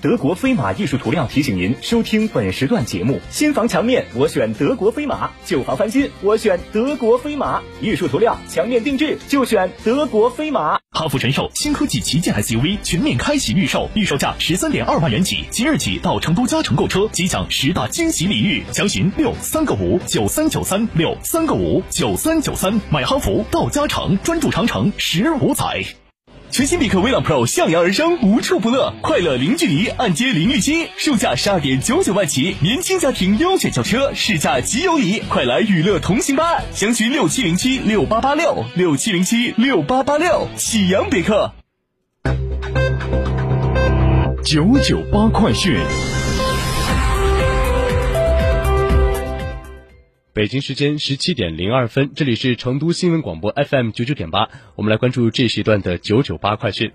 德国飞马艺术涂料提醒您收听本时段节目：新房墙面我选德国飞马，旧房翻新我选德国飞马。艺术涂料墙面定制就选德国飞马。哈弗神兽新科技旗舰 SUV 全面开启预售，预售价十三点二万元起，即日起到成都嘉诚购车即享十大惊喜礼遇，详询六三个五九三九三六三个五九三九三，买哈弗到嘉诚，专注长城十五载。全新别克威朗 Pro 向阳而生，无处不乐，快乐零距离，按揭零利息，售价十二点九九万起，年轻家庭优选轿车，试驾即有礼，快来与乐同行吧！详询六七零七六八八六六七零七六八八六，喜阳别克。九九八快讯。北京时间十七点零二分，这里是成都新闻广播 FM 九九点八，我们来关注这时段的九九八快讯。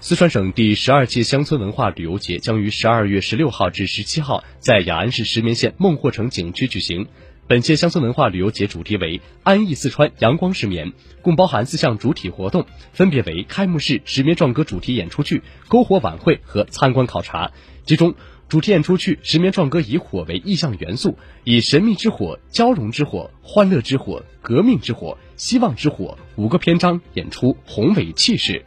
四川省第十二届乡村文化旅游节将于十二月十六号至十七号在雅安市石棉县孟获城景区举行。本届乡村文化旅游节主题为“安逸四川，阳光石棉”，共包含四项主体活动，分别为开幕式石棉壮歌主题演出剧、篝火晚会和参观考察。其中，主题演出剧《石棉壮歌》以火为意象元素，以神秘之火、交融之火、欢乐之火、革命之火、希望之火五个篇章演出宏伟气势。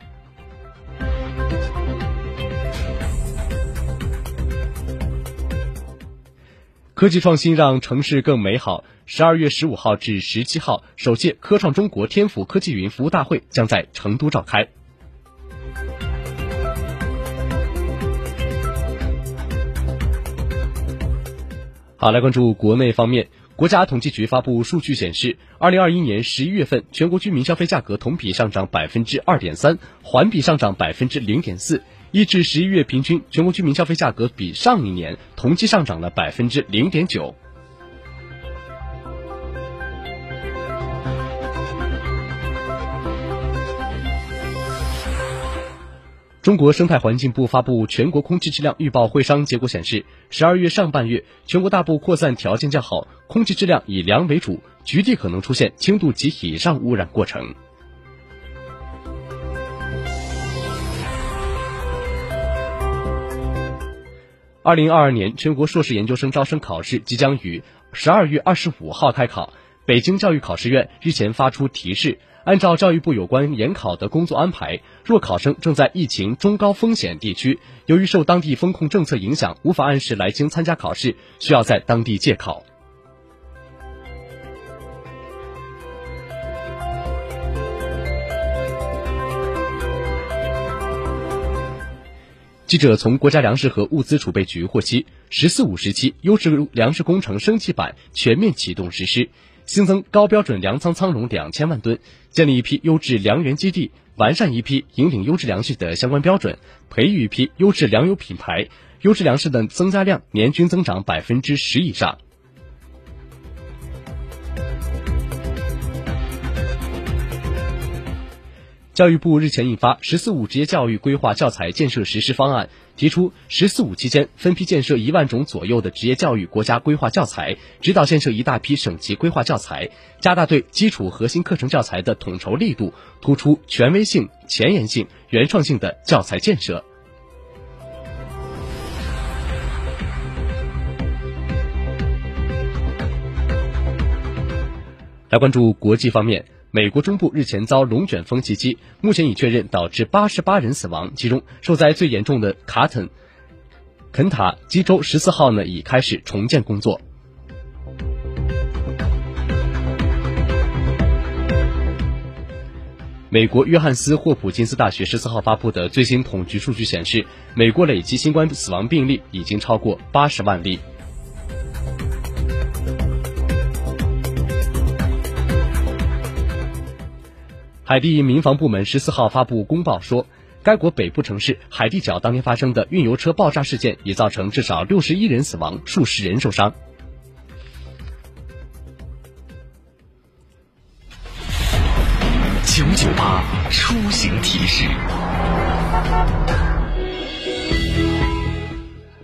科技创新让城市更美好。十二月十五号至十七号，首届科创中国天府科技云服务大会将在成都召开。好，来关注国内方面。国家统计局发布数据显示，二零二一年十一月份全国居民消费价格同比上涨百分之二点三，环比上涨百分之零点四。一至十一月平均全国居民消费价格比上一年同期上涨了百分之零点九。中国生态环境部发布全国空气质量预报会商结果显示，十二月上半月全国大部扩散条件较好，空气质量以良为主，局地可能出现轻度及以上污染过程。二零二二年全国硕士研究生招生考试即将于十二月二十五号开考。北京教育考试院日前发出提示，按照教育部有关研考的工作安排，若考生正在疫情中高风险地区，由于受当地风控政策影响，无法按时来京参加考试，需要在当地借考。记者从国家粮食和物资储备局获悉，“十四五”时期优质粮食工程升级版全面启动实施，新增高标准粮仓仓容两千万吨，建立一批优质粮源基地，完善一批引领优质粮食的相关标准，培育一批优质粮油品牌，优质粮食的增加量年均增长百分之十以上。教育部日前印发《“十四五”职业教育规划教材建设实施方案》，提出“十四五”期间分批建设一万种左右的职业教育国家规划教材，指导建设一大批省级规划教材，加大对基础核心课程教材的统筹力度，突出权威性、前沿性、原创性的教材建设。来关注国际方面，美国中部日前遭龙卷风袭击，目前已确认导致八十八人死亡，其中受灾最严重的卡坦肯塔基州十四号呢已开始重建工作。美国约翰斯霍普金斯大学十四号发布的最新统计数据显示，美国累计新冠死亡病例已经超过八十万例。海地民防部门十四号发布公报说，该国北部城市海地角当天发生的运油车爆炸事件已造成至少六十一人死亡，数十人受伤。九九八出行提示。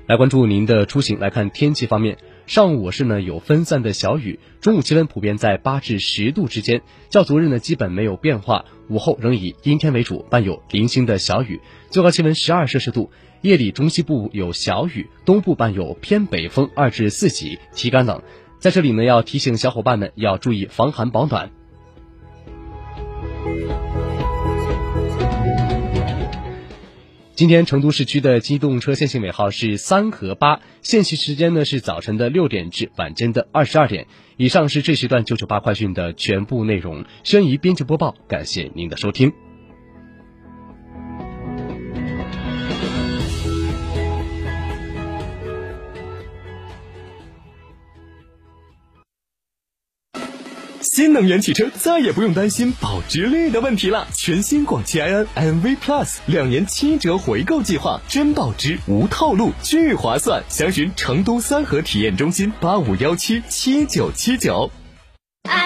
来关注您的出行，来看天气方面。上午我市呢有分散的小雨，中午气温普遍在八至十度之间，较昨日呢基本没有变化。午后仍以阴天为主，伴有零星的小雨，最高气温十二摄氏度。夜里中西部有小雨，东部伴有偏北风二至四级，体感冷。在这里呢要提醒小伙伴们要注意防寒保暖。今天成都市区的机动车限行尾号是三和八，限行时间呢是早晨的六点至晚间的二十二点。以上是这时段九九八快讯的全部内容，宣怡编辑播报，感谢您的收听。新能源汽车再也不用担心保值率的问题了。全新广汽埃安 MV Plus 两年七折回购计划，真保值无套路，巨划算！详询成都三河体验中心八五幺七七九七九。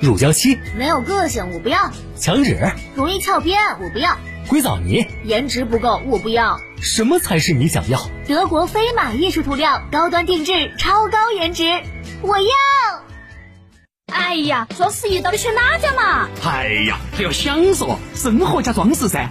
乳胶漆没有个性，我不要；墙纸容易翘边，我不要；硅藻泥颜值不够，我不要。什么才是你想要？德国飞马艺术涂料，高端定制，超高颜值，我要。哎呀，双十一到底选哪家嘛？哎呀，还要想说生活加装饰噻！